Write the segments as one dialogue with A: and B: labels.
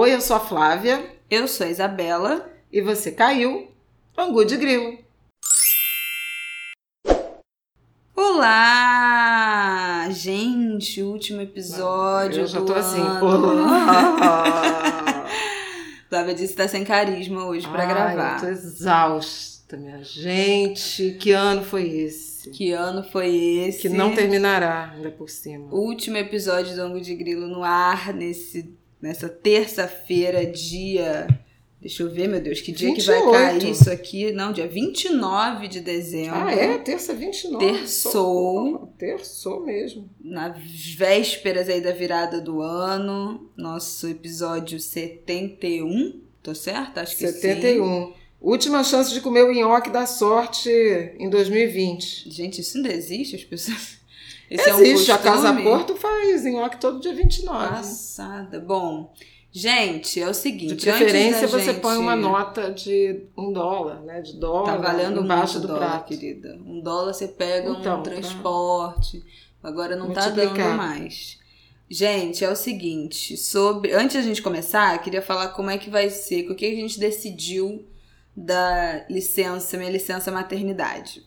A: Oi, eu sou a Flávia.
B: Eu sou a Isabela.
A: E você caiu. Angu de Grilo.
B: Olá! Gente, último episódio.
A: Eu já
B: do
A: tô assim.
B: ano.
A: Olá!
B: Flávia disse que tá sem carisma hoje pra
A: Ai,
B: gravar.
A: Eu tô exausta, minha gente. Que ano foi esse?
B: Que ano foi esse?
A: Que não terminará, ainda por cima.
B: Último episódio do Ango de Grilo no ar nesse, nessa terça-feira, dia. Deixa eu ver, meu Deus, que dia que vai
A: 28.
B: cair isso aqui? Não, dia 29 de dezembro.
A: Ah, é? Terça 29.
B: Terçou.
A: Terçou mesmo.
B: nas vésperas aí da virada do ano, nosso episódio 71, tô certo? Acho que sim.
A: 71. Última chance de comer o nhoque da sorte em 2020.
B: Gente, isso ainda existe? As pessoas. Esse
A: Existe,
B: é um
A: a Casa? Porto faz nhoque todo dia 29.
B: Passada. Bom, gente, é o seguinte.
A: De preferência, você
B: gente-
A: põe uma nota de um dólar, né? De dólar
B: Tá valendo
A: embaixo do
B: dólar,
A: prato.
B: querida. Um dólar você pega
A: Então,
B: um
A: pra-
B: transporte. Agora não tá dando mais. Gente, é o seguinte, sobre. Antes da gente começar, eu queria falar como é que vai ser, o que a gente decidiu da licença, minha licença maternidade.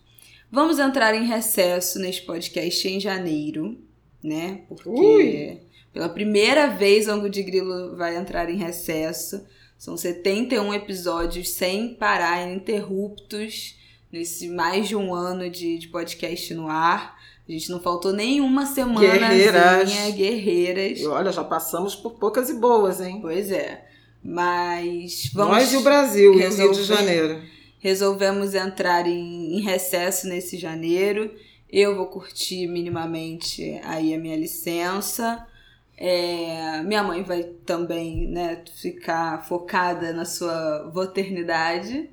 B: Vamos entrar em recesso neste podcast em janeiro, né? Porque
A: Ui!
B: pela primeira vez o Ango de Grilo vai entrar em recesso. São 71 episódios sem parar, ininterruptos, nesse mais de um ano de, de podcast no ar. A gente não faltou nenhuma semana
A: Guerreiras.
B: guerreiras.
A: E olha, já passamos por poucas e boas, hein?
B: Pois é. Mas vamos
A: Nós e o Brasil, e o Rio
B: resolver.
A: de Janeiro.
B: Resolvemos entrar em, em recesso nesse janeiro. Eu vou curtir minimamente aí a minha licença. É, minha mãe vai também né, ficar focada na sua maternidade.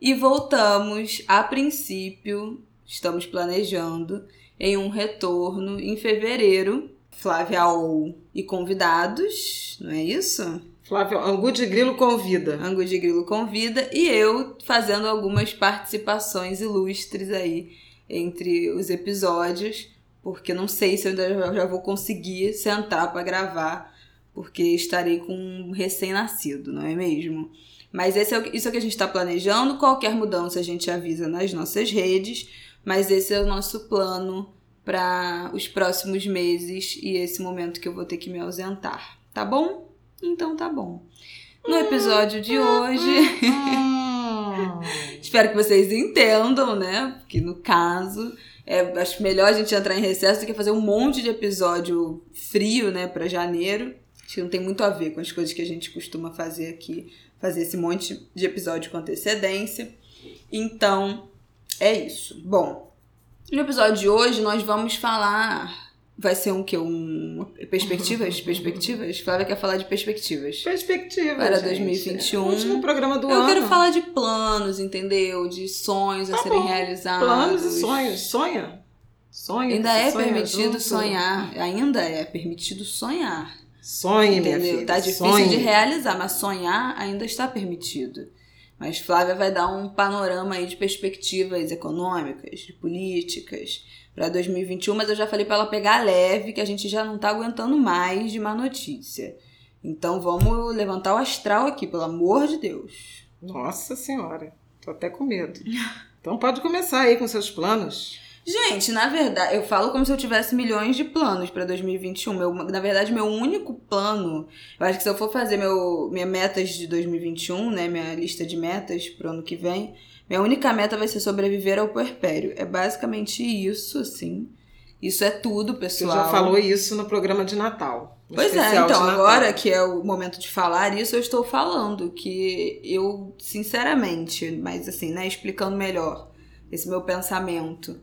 B: E voltamos, a princípio, estamos planejando em um retorno em fevereiro. Flávia ou e convidados, não é isso?
A: Flávio, Angu de Grilo convida.
B: Angu de Grilo convida e eu fazendo algumas participações ilustres aí entre os episódios, porque não sei se eu ainda já- vou conseguir sentar para gravar, porque estarei com um recém-nascido, não é mesmo? Mas esse é o, isso é o que a gente está planejando. Qualquer mudança a gente avisa nas nossas redes, mas esse é o nosso plano para os próximos meses e esse momento que eu vou ter que me ausentar, tá bom? Então tá bom. No episódio de hoje, espero que vocês entendam, né? Porque no caso, é, acho melhor a gente entrar em recesso do que fazer um monte de episódio frio, né, pra janeiro. Acho que não tem muito a ver com as coisas que a gente costuma fazer aqui, fazer esse monte de episódio com antecedência. Então, é isso. Bom, no episódio de hoje nós vamos falar. Vai ser um que? Um. Perspectivas? Perspectivas? Flávia quer falar de perspectivas.
A: Perspectiva.
B: Para
A: gente.
B: 2021.
A: O último programa do
B: Eu
A: ano.
B: quero falar de planos, entendeu? De sonhos a
A: Tá
B: serem
A: bom.
B: realizados.
A: Planos e sonhos. Sonha. Sonha.
B: Ainda é
A: sonha
B: permitido
A: junto.
B: sonhar. Ainda é permitido sonhar.
A: Sonhe, minha
B: Entendeu?
A: filha.
B: Tá difícil
A: sonhe.
B: de realizar, mas sonhar ainda está permitido. Mas Flávia vai dar um panorama aí de perspectivas econômicas, de políticas para 2021, mas eu já falei para ela pegar leve, que a gente já não tá aguentando mais de má notícia. Então vamos levantar o astral aqui, pelo amor de Deus.
A: Nossa senhora. Tô até com medo. Então pode começar aí com seus planos.
B: Gente, na verdade, eu falo como se eu tivesse milhões de planos pra 2021. Meu, na verdade, meu único plano, eu acho que se eu for fazer meu, minha metas de 2021, né, minha lista de metas pro ano que vem, minha única meta vai ser sobreviver ao puerpério. É basicamente isso, assim. Isso é tudo,
A: Você
B: pessoal.
A: já falou isso no programa de Natal.
B: Pois é, então agora que é o momento de falar isso, eu estou falando que eu, sinceramente, mas assim, né, explicando melhor esse meu pensamento,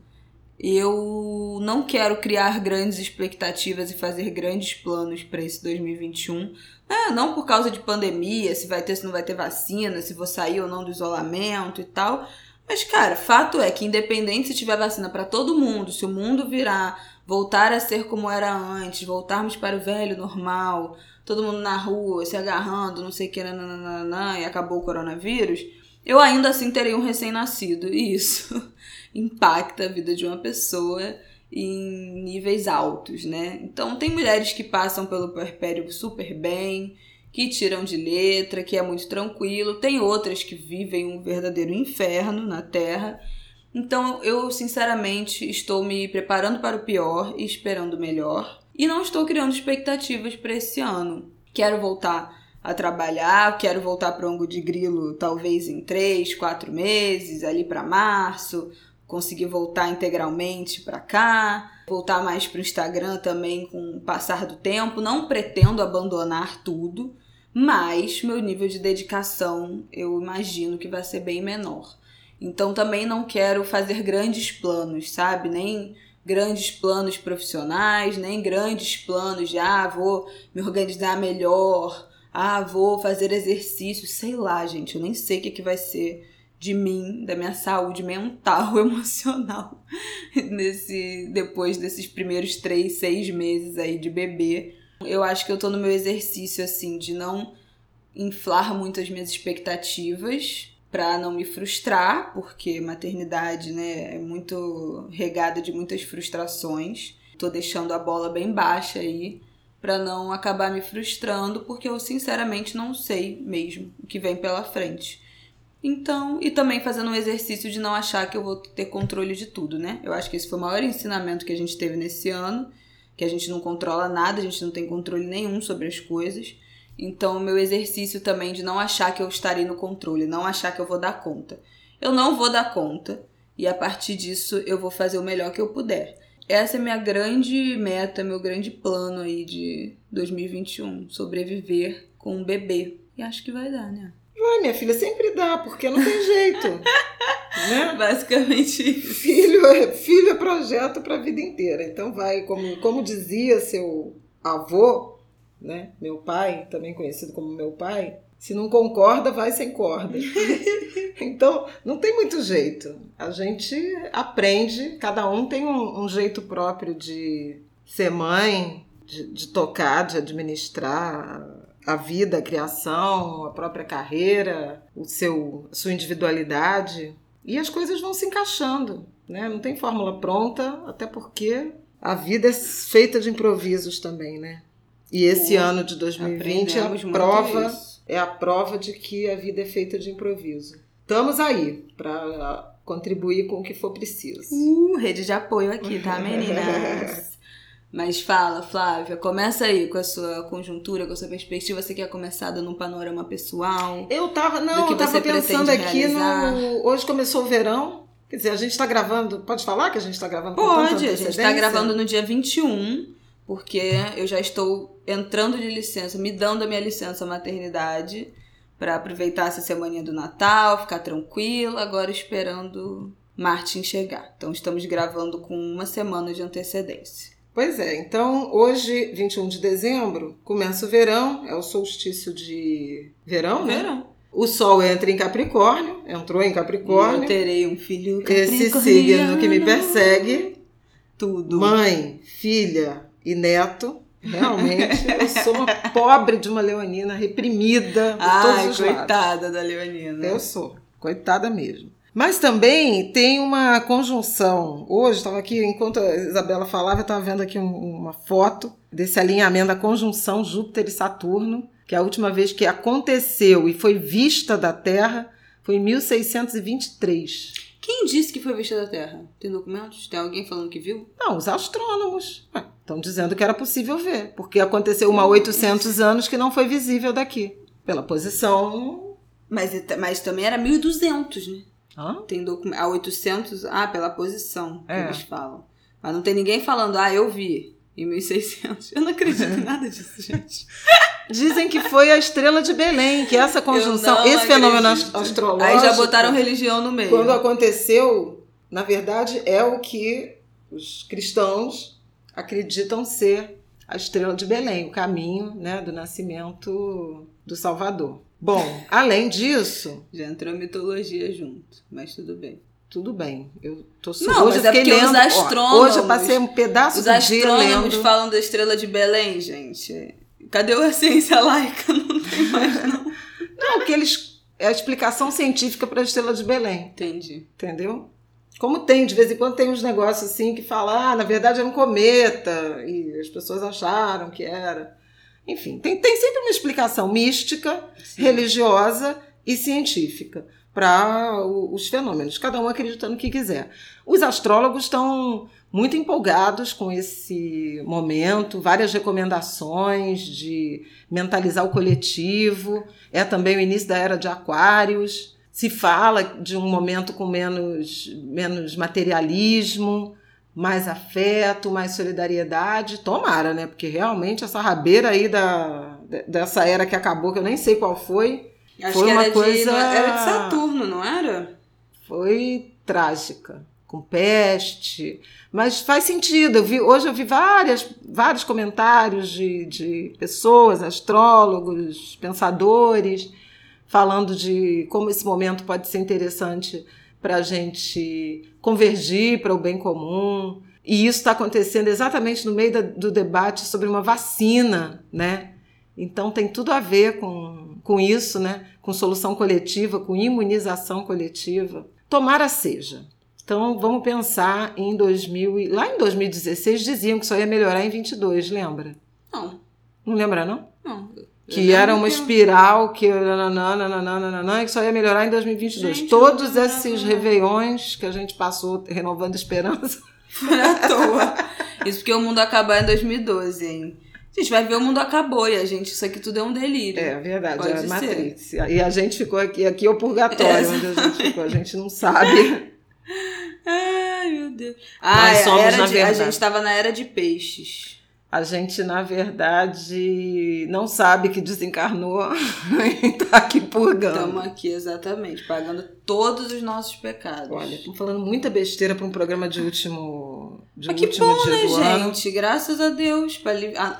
B: eu não quero criar grandes expectativas e fazer grandes planos para esse 2021. É, não por causa de pandemia, se vai ter, se não vai ter vacina, se vou sair ou não do isolamento e tal. Mas, cara, fato é que independente se tiver vacina para todo mundo, se o mundo virar, voltar a ser como era antes, voltarmos para o velho normal, todo mundo na rua, se agarrando, não sei o que, nananana, e acabou o coronavírus, eu ainda assim terei um recém-nascido. E isso impacta a vida de uma pessoa em níveis altos, né? Então, tem mulheres que passam pelo puerpério super bem, que tiram de letra, que é muito tranquilo. Tem outras que vivem um verdadeiro inferno na Terra. Então eu, sinceramente, estou me preparando para o pior e esperando o melhor. E não estou criando expectativas para esse ano. Quero voltar a trabalhar, quero voltar para o Ango de Grilo talvez em três, quatro meses, ali para março, conseguir voltar integralmente para cá, voltar mais para o Instagram também com o passar do tempo. Não pretendo abandonar tudo, mas meu nível de dedicação eu imagino que vai ser bem menor. Então também não quero fazer grandes planos, sabe? Nem grandes planos profissionais, nem grandes planos de ah, vou me organizar melhor, ah, vou fazer exercício, sei lá, gente, eu nem sei o que, que vai ser de mim, da minha saúde mental, emocional, nesse depois desses primeiros três, seis meses aí de bebê. Eu acho que eu tô no meu exercício assim de não inflar muito as minhas expectativas para não me frustrar, porque maternidade, né, é muito regada de muitas frustrações. Tô deixando a bola bem baixa aí para não acabar me frustrando, porque eu sinceramente não sei mesmo o que vem pela frente. Então, e também fazendo um exercício de não achar que eu vou ter controle de tudo, né? Eu acho que esse foi o maior ensinamento que a gente teve nesse ano, que a gente não controla nada, a gente não tem controle nenhum sobre as coisas. Então, o meu exercício também de não achar que eu estarei no controle, não achar que eu vou dar conta. Eu não vou dar conta, e a partir disso eu vou fazer o melhor que eu puder. Essa é minha grande meta, meu grande plano aí de 2021, sobreviver com um bebê. E acho que vai dar, né?
A: Vai, minha filha, sempre dá, porque não tem jeito. né?
B: Basicamente isso.
A: Filho é, filho é projeto para a vida inteira. Então vai, como, como dizia seu avô, né? Meu pai, também conhecido como meu pai, se não concorda, vai sem corda. então, não tem muito jeito. A gente aprende, cada um tem um, um jeito próprio de ser mãe, de, de tocar, de administrar a vida, a criação, a própria carreira, o seu, a sua individualidade. E as coisas vão se encaixando, né? Não tem fórmula pronta, até porque a vida é feita de improvisos também, né? E esse ano de 2020 é a prova é a prova de que a vida é feita de improviso. Estamos aí para contribuir com o que for preciso.
B: Uh, rede de apoio aqui, tá, meninas? Mas fala, Flávia, começa aí com a sua conjuntura, com a sua perspectiva. Você quer começar dando um panorama pessoal?
A: Eu tava, não, eu tava pensando aqui realizar? no. Hoje começou o verão. Quer dizer, a gente está gravando. Pode falar que a gente está gravando
B: Pode, a gente está gravando no dia 21, porque eu já estou entrando de licença, me dando a minha licença maternidade para aproveitar essa semana do Natal, ficar tranquila, agora esperando Martin chegar. Então estamos gravando com uma semana de antecedência.
A: Pois é, então hoje, 21 de dezembro, começa o verão, é o solstício de verão, né?
B: Verão.
A: O Sol entra em Capricórnio, entrou em Capricórnio.
B: Eu terei um filho
A: Esse signo que me persegue.
B: Tudo.
A: Mãe, filha e neto. Realmente, eu sou uma pobre de uma leonina reprimida
B: Ai, coitada
A: lados.
B: da leonina.
A: Eu sou, coitada mesmo. Mas também tem uma conjunção. Hoje, estava aqui, enquanto a Isabela falava, eu estava vendo aqui um- uma foto desse alinhamento da conjunção Júpiter e Saturno, que a última vez que aconteceu e foi vista da Terra foi em 1623.
B: Quem disse que foi vista da Terra? Tem documentos? Tem alguém falando que viu?
A: Não, os astrônomos estão dizendo que era possível ver, porque aconteceu uma 800 anos que não foi visível daqui, pela posição.
B: Mas, mas também era 1200, né?
A: Hã?
B: Tem documento. A 800, ah, pela posição que
A: É.
B: eles falam. Mas não tem ninguém falando, ah, eu vi. Em 1600. Eu não acredito em nada disso, gente.
A: Dizem que foi a estrela de Belém, que essa conjunção, esse fenômeno
B: acredito.
A: ast- astrológico.
B: Aí já botaram religião no meio.
A: Quando aconteceu, na verdade, é o que os cristãos acreditam ser a estrela de Belém, o caminho né, do nascimento do Salvador. Bom, além disso,
B: Já entrou mitologia junto, mas tudo bem.
A: tudo bem. Eu tô
B: Não,
A: hoje
B: mas
A: eu
B: é
A: fiquei
B: porque os
A: lendo. ó,
B: astrônomos-
A: hoje eu passei um pedaço
B: Os
A: do dia
B: astrônomos
A: lendo.
B: falam da estrela de Belém, gente. Cadê a ciência laica? Não tem mais, não.
A: Não, que eles é a explicação científica para a estrela de Belém.
B: Entendi.
A: Entendeu? Como tem, de vez em quando tem uns negócios assim que falam, ah, na verdade era um cometa, e as pessoas acharam que era. Enfim, tem, tem sempre uma explicação mística,
B: Sim.
A: religiosa e científica para os fenômenos, cada um acreditando o que quiser. Os astrólogos estão muito empolgados com esse momento, várias recomendações de mentalizar o coletivo. É também o início da era de Aquários. Se fala de um momento com menos, menos materialismo, mais afeto, mais solidariedade. Tomara, né? Porque realmente essa rabeira aí da, dessa era que acabou, que eu nem sei qual foi,
B: Acho
A: Foi
B: que
A: uma
B: era,
A: coisa-
B: de, era de Saturno, não era?
A: foi trágica, com peste. Mas faz sentido. Eu vi, hoje eu vi várias, vários comentários de, de pessoas, astrólogos, pensadores, falando de como esse momento pode ser interessante para a gente convergir para o bem comum. E isso está acontecendo exatamente no meio da- do debate sobre uma vacina, né? Então tem tudo a ver com, com isso, né? Com solução coletiva, com imunização coletiva. Tomara seja. Então vamos pensar em 2000 e- lá em 2016 diziam que só ia melhorar em 22, lembra?
B: Não,
A: Não lembra não?
B: não.
A: Que era uma
B: que-
A: espiral que e que só ia melhorar em 2022.
B: Gente,
A: Todos
B: não
A: esses
B: não.
A: réveillões que a gente passou renovando esperança.
B: Foi à toa. Isso porque o mundo acabou em 2012, hein? A gente vai ver o mundo acabou e a gente, isso aqui tudo é um delírio.
A: É verdade,
B: Pode
A: é a
B: ser.
A: Matrix. E a gente ficou aqui, aqui é o purgatório,
B: É.
A: onde a gente ficou, a gente não sabe.
B: Ai, meu Deus. Ah,
A: Nós
B: é,
A: somos,
B: de- a gente tava na era de peixes.
A: A gente, na verdade, não sabe que desencarnou e tá aqui purgando.
B: Estamos aqui, exatamente, pagando todos os nossos pecados.
A: Olha, estamos falando muita besteira para um programa de último, de
B: Mas que
A: último
B: bom,
A: dia
B: né,
A: do ano.
B: gente? Graças a Deus, para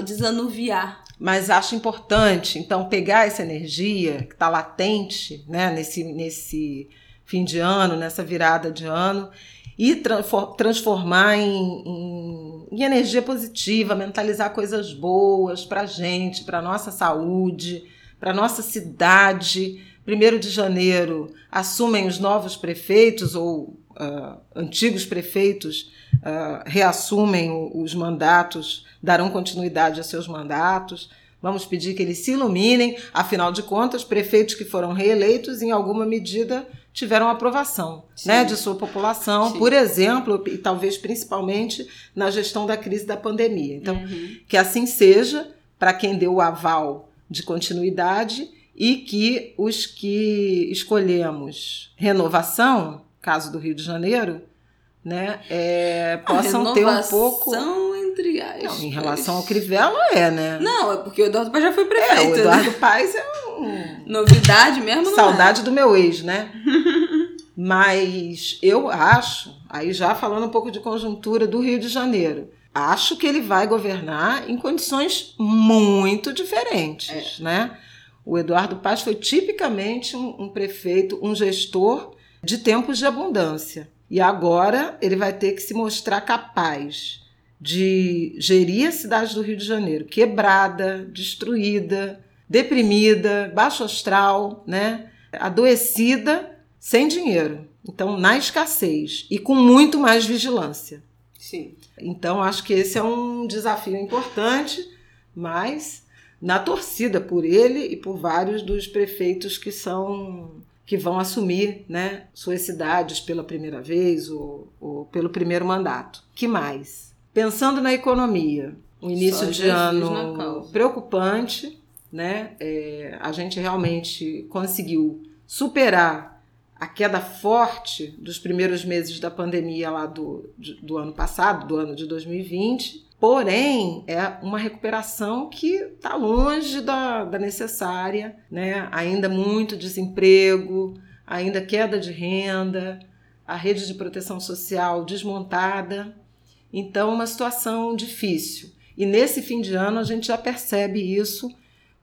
B: desanuviar.
A: Mas acho importante, então, pegar essa energia que está latente né, nesse, nesse fim de ano, nessa virada de ano, e transfor- transformar em, em- em energia positiva, mentalizar coisas boas para a gente, para nossa saúde, para nossa cidade. Primeiro de janeiro assumem os novos prefeitos ou ah, antigos prefeitos ah, reassumem os mandatos, darão continuidade a seus mandatos. Vamos pedir que eles se iluminem, afinal de contas, prefeitos que foram reeleitos, em alguma medida, tiveram aprovação
B: Sim.
A: né, de sua população,
B: Sim.
A: por exemplo, e talvez principalmente na gestão da crise da pandemia. Então,
B: Uhum.
A: que assim seja para quem deu o aval de continuidade e que os que escolhemos renovação, caso do Rio de Janeiro, né, é, possam ter um pouco.
B: Entre.
A: Não, em relação ao Crivella é, né?
B: Não, é porque o Eduardo Paz já foi
A: É,
B: prefeito.
A: o
B: né?
A: Eduardo Paes é um
B: Novidade mesmo não
A: saudade do meu ex, né? Mas eu acho, aí já falando um pouco de conjuntura do Rio de Janeiro, acho que ele vai governar em condições muito diferentes, né? O Eduardo Paz foi tipicamente um, um prefeito, um gestor de tempos de abundância. E agora ele vai ter que se mostrar capaz de gerir a cidade do Rio de Janeiro quebrada, destruída, deprimida, baixo astral, né? adoecida, sem dinheiro. Então, na escassez e com muito mais vigilância.
B: Sim.
A: Então, acho que esse é um desafio importante, mas na torcida por ele e por vários dos prefeitos que são que vão assumir né, suas cidades pela primeira vez ou, ou pelo primeiro mandato. Que mais? Pensando na economia, um início
B: Só
A: de ano preocupante, né? É, a gente realmente conseguiu superar a queda forte dos primeiros meses da pandemia lá do, do ano passado, do ano de 2020. Porém, é uma recuperação que está longe da, da necessária, né? ainda muito desemprego, ainda queda de renda, a rede de proteção social desmontada. Então, uma situação difícil. E nesse fim de ano a gente já percebe isso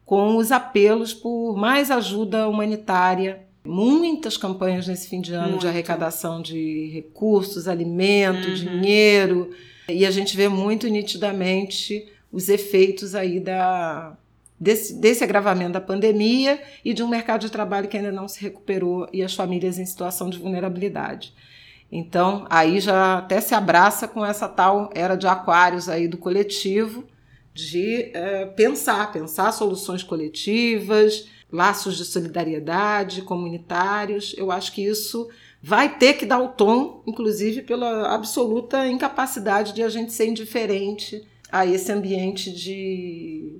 A: com os apelos por mais ajuda humanitária. Muitas campanhas nesse fim de ano de
B: Muito.
A: arrecadação de recursos, alimento,
B: Uhum.
A: dinheiro. E a gente vê muito nitidamente os efeitos aí da, desse, desse agravamento da pandemia e de um mercado de trabalho que ainda não se recuperou e as famílias em situação de vulnerabilidade. Então, aí já até se abraça com essa tal era de aquários aí do coletivo, de é, pensar, pensar soluções coletivas, laços de solidariedade comunitários. Eu acho que isso vai ter que dar o tom, inclusive pela absoluta incapacidade de a gente ser indiferente a esse ambiente de,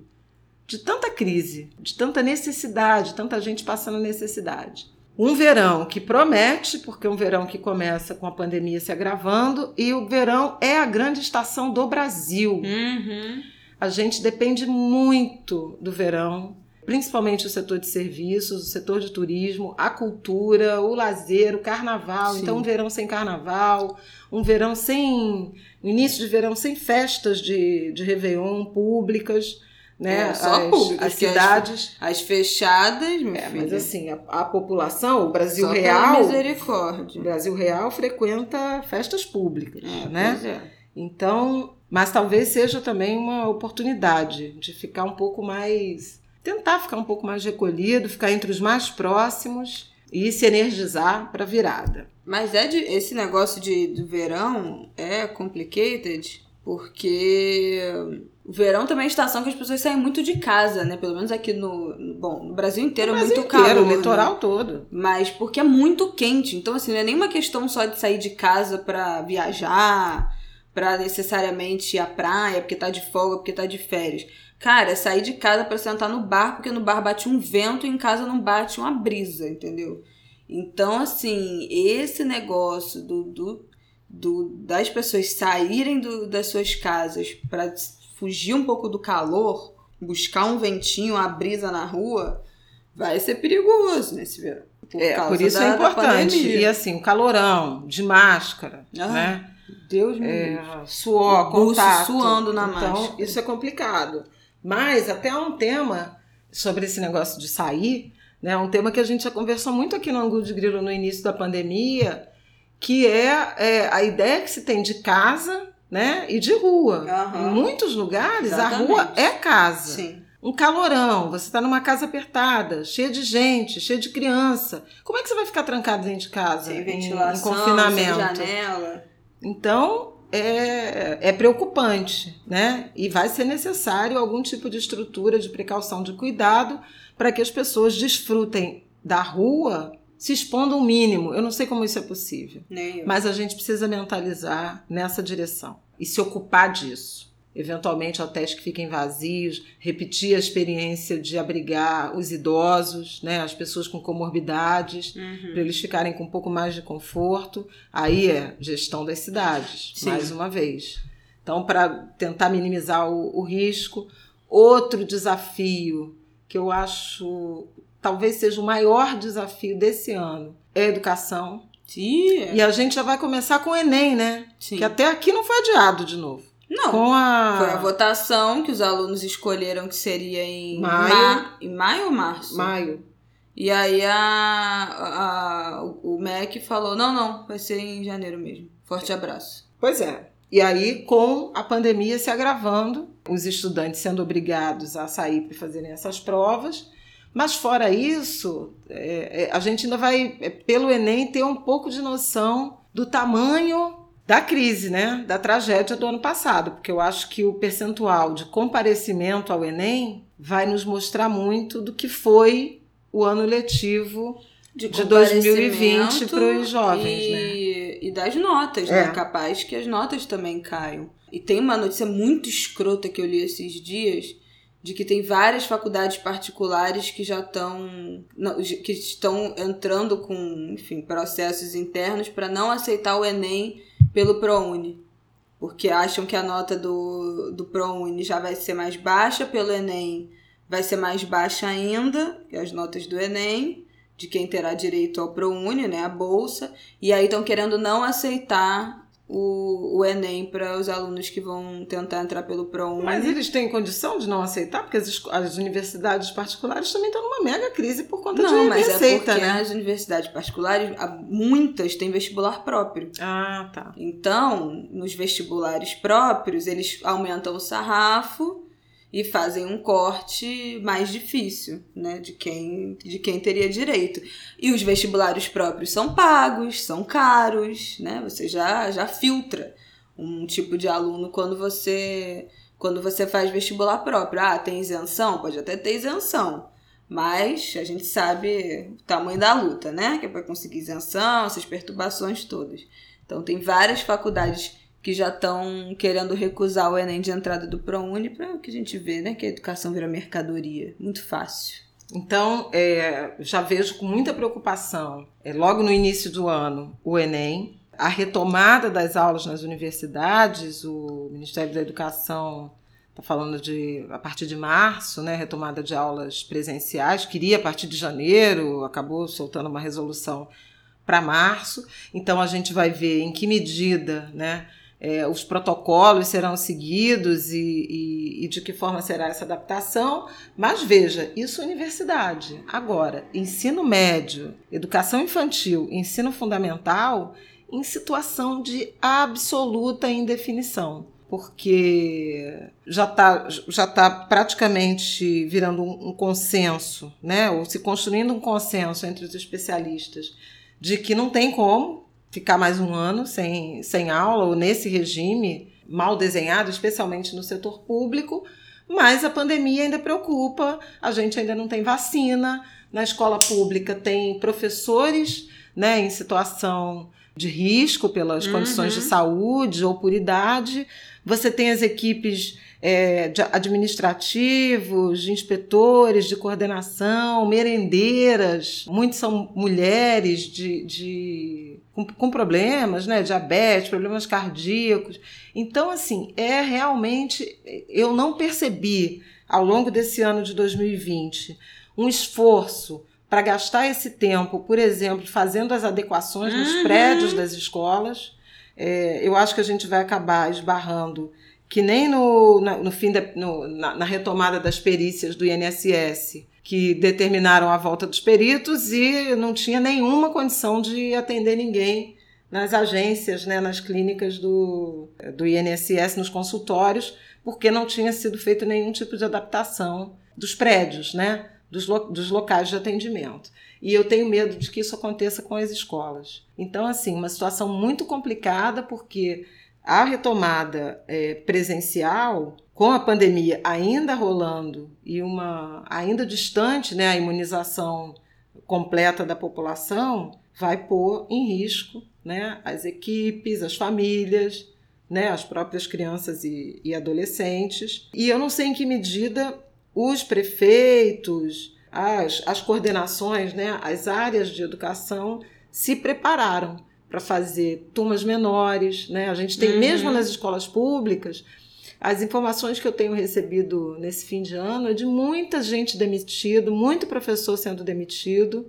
A: de tanta crise, de tanta necessidade, tanta gente passando necessidade. Um verão que promete, porque é um verão que começa com a pandemia se agravando, e o verão é a grande estação do Brasil.
B: Uhum.
A: A gente depende muito do verão, principalmente o setor de serviços, o setor de turismo, a cultura, o lazer, o carnaval.
B: Sim.
A: Então, um verão sem carnaval, um verão sem. início de verão sem festas de, de Réveillon públicas. Né?
B: É, só
A: as,
B: públicas,
A: as
B: porque as-
A: cidades.
B: As fechadas, meu
A: É,
B: filho.
A: mas assim, a, a população, o Brasil
B: só
A: real. O
B: misericórdia.
A: Brasil real frequenta festas públicas,
B: É,
A: né?
B: é.
A: Então, mas talvez seja também uma oportunidade de ficar um pouco mais. tentar ficar um pouco mais recolhido, ficar entre os mais próximos e se energizar para a virada.
B: Mas é de, esse negócio de, do verão é complicated porque o verão também é a estação que as pessoas saem muito de casa, né? Pelo menos aqui no. no- Bom, no Brasil inteiro é
A: Brasil
B: muito
A: inteiro,
B: calor.
A: o
B: né?
A: litoral todo.
B: Mas porque é muito quente. Então, assim, não é nenhuma questão só de sair de casa pra viajar, pra necessariamente ir à praia, porque tá de folga, porque tá de férias. Cara, é sair de casa pra sentar no bar, porque no bar bate um vento e em casa não bate uma brisa, entendeu? Então, assim, esse negócio do, do, do- das pessoas saírem do- das suas casas pra fugir um pouco do calor, buscar um ventinho, uma brisa na rua, vai ser perigoso nesse verão. Por,
A: É, por isso
B: da-
A: é
B: da
A: importante.
B: pandemia.
A: E assim, o calorão, de máscara,
B: Ah,
A: né?
B: Deus me
A: É, suor,
B: O
A: contato.
B: suando na
A: então,
B: máscara.
A: isso é complicado. Mas até há um tema sobre esse negócio de sair, né? Um tema que a gente já conversou muito aqui no Angu de Grilo no início da pandemia, que é, é a ideia que se tem de casa, né? E de rua.
B: Aham.
A: Em muitos lugares, a
B: Exatamente.
A: rua é casa.
B: Sim.
A: Um calorão, você está numa casa apertada, cheia de gente, cheia de criança. Como é que você vai ficar trancado dentro de casa?
B: Sem
A: em-
B: ventilação,
A: em confinamento.
B: sem janela.
A: Então, é, é preocupante, né? E vai ser necessário algum tipo de estrutura de precaução, de cuidado, para que as pessoas desfrutem da rua se expondo o mínimo. Eu não sei como isso é possível, mas a gente precisa mentalizar nessa direção e se ocupar disso. Eventualmente, hotéis que fiquem vazios, repetir a experiência de abrigar os idosos, né, as pessoas com comorbidades,
B: Uhum.
A: para eles ficarem com um pouco mais de conforto. Aí é gestão das cidades,
B: Sim.
A: mais uma vez. Então, para tentar minimizar o, o risco. Outro desafio que eu acho talvez seja o maior desafio desse ano é a educação.
B: Sim.
A: E a gente já vai começar com o Enem, né?
B: Sim.
A: Que até aqui não foi adiado de novo.
B: Não.
A: Com a.
B: Foi a votação que os alunos escolheram que seria em
A: Maio.
B: ma- em maio ou março?
A: Maio.
B: E aí a, a- o MEC falou: não, não, vai ser em janeiro mesmo. Forte abraço.
A: Pois é. E aí, com a pandemia se agravando, os estudantes sendo obrigados a sair para fazerem essas provas. Mas, fora isso, é, é, a gente ainda vai, é, pelo Enem, ter um pouco de noção do tamanho da crise, né? Da tragédia do ano passado. Porque eu acho que o percentual de comparecimento ao Enem vai nos mostrar muito do que foi o ano letivo de 2020 para os jovens,
B: e,
A: né?
B: E das notas,
A: É.
B: né? Capaz que as notas também caiam. E tem uma notícia muito escrota que eu li esses dias de que tem várias faculdades particulares que já estão que estão entrando com, enfim, processos internos para não aceitar o ENEM pelo ProUni. Porque acham que a nota do, do ProUni já vai ser mais baixa, pelo ENEM vai ser mais baixa ainda, que as notas do ENEM, de quem terá direito ao ProUni, né, a bolsa, e aí estão querendo não aceitar o, o Enem para os alunos que vão tentar entrar pelo ProUni.
A: Mas eles têm condição de não aceitar, porque as, as universidades particulares também estão numa mega crise por conta
B: não,
A: de
B: mas é
A: receita,
B: porque
A: né?
B: as universidades particulares, muitas têm vestibular próprio.
A: Ah, tá.
B: Então, nos vestibulares próprios, eles aumentam o sarrafo e fazem um corte mais difícil, né, de quem, de quem teria direito. E os vestibulares próprios são pagos, são caros, né? Você já já filtra um tipo de aluno quando você quando você faz vestibular próprio. Ah, tem isenção? Pode até ter isenção. Mas a gente sabe o tamanho da luta, né? Que é para conseguir isenção, essas perturbações todas. Então tem várias faculdades que já estão querendo recusar o Enem de entrada do ProUni para o que a gente vê, né? Que a educação vira mercadoria. Muito fácil.
A: Então, é, já vejo com muita preocupação, é, logo no início do ano, o Enem, a retomada das aulas nas universidades, o Ministério da Educação está falando de a partir de março, né, retomada de aulas presenciais, queria a partir de janeiro, acabou soltando uma resolução para março. Então a gente vai ver em que medida, né, é, os protocolos serão seguidos e, e, e, de que forma será essa adaptação. Mas veja, isso é universidade. Agora, ensino médio, educação infantil, ensino fundamental, em situação de absoluta indefinição porque já está já tá praticamente virando um, um, consenso, né? ou se construindo um consenso entre os especialistas de que não tem como ficar mais um ano sem, sem aula ou nesse regime mal desenhado, especialmente no setor público, mas a pandemia ainda preocupa, a gente ainda não tem vacina, na escola pública tem professores né, em situação de risco pelas uhum. condições de saúde ou por idade. Você tem as equipes é, de administrativos, de inspetores, de coordenação, merendeiras. Muitos são mulheres de, de com, com, problemas, né? Diabetes, problemas cardíacos. Então, assim, é realmente. Eu não percebi ao longo desse ano de 2020 um esforço para gastar esse tempo, por exemplo, fazendo as adequações nos uhum. prédios das escolas. É, eu acho que a gente vai acabar esbarrando que nem no, na, no fim da, no, na, na, retomada das perícias do INSS, que determinaram a volta dos peritos e não tinha nenhuma condição de atender ninguém nas agências, né, nas clínicas do, do INSS, nos consultórios, porque não tinha sido feito nenhum tipo de adaptação dos prédios, né? Dos, lo dos locais de atendimento. E eu tenho medo de que isso aconteça com as escolas. Então, assim, uma situação muito complicada, porque a retomada é, presencial, com a pandemia ainda rolando e uma ainda distante, né, a imunização completa da população, vai pôr em risco né, as equipes, as famílias, né, as próprias crianças e, e adolescentes. E eu não sei em que medida os prefeitos, as, as coordenações, né, as áreas de educação se prepararam para fazer turmas menores. Né? A gente tem, uhum. mesmo nas escolas públicas, as informações que eu tenho recebido nesse fim de ano é de muita gente demitido, muito professor sendo demitido,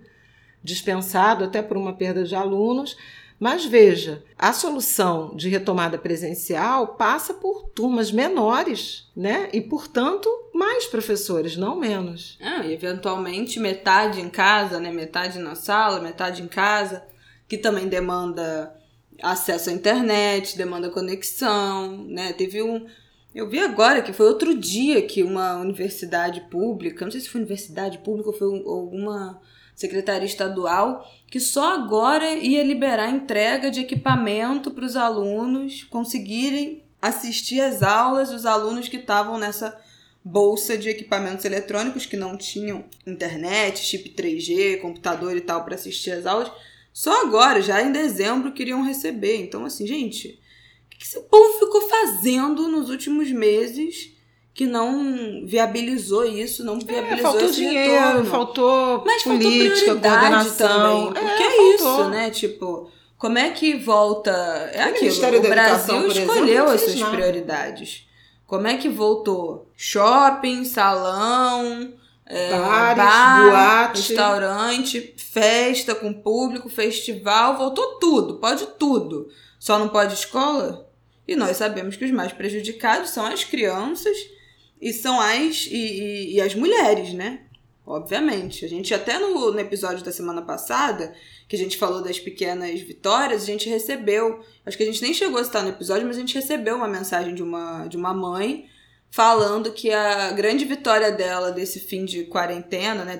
A: dispensado até por uma perda de alunos, mas veja, a solução de retomada presencial passa por turmas menores, né? E, portanto, mais professores, não menos.
B: Ah, eventualmente metade em casa, né? Metade na sala, metade em casa, que também demanda acesso à internet, demanda conexão, né? Teve um. Eu vi agora que foi outro dia que uma universidade pública, não sei se foi universidade pública ou foi alguma secretaria estadual, que só agora ia liberar entrega de equipamento para os alunos conseguirem assistir às aulas, os alunos que estavam nessa bolsa de equipamentos eletrônicos que não tinham internet, chip 3G, computador e tal para assistir às aulas. Só agora, já em dezembro, queriam receber. Então, assim, gente, o que esse povo ficou fazendo nos últimos meses que não viabilizou isso, não é, viabilizou é,
A: faltou dinheiro, retorno. faltou
B: Mas
A: política,
B: faltou coordenação. Também, porque é, é isso, né? Tipo, como é que volta... É o aquilo, o Brasil escolheu exemplo, essas prioridades. Como é que voltou? Shopping, salão, é, Bares, bar, boate. restaurante, festa com público, festival, voltou tudo, pode tudo. Só não pode escola? E nós sabemos que os mais prejudicados são as crianças e são as e, e, e, as mulheres, né? Obviamente. A gente até no, no episódio da semana passada, que a gente falou das pequenas vitórias, a gente recebeu. Acho que a gente nem chegou a citar no episódio, mas a gente recebeu uma mensagem de uma, de uma mãe falando que a grande vitória dela desse fim de quarentena, né?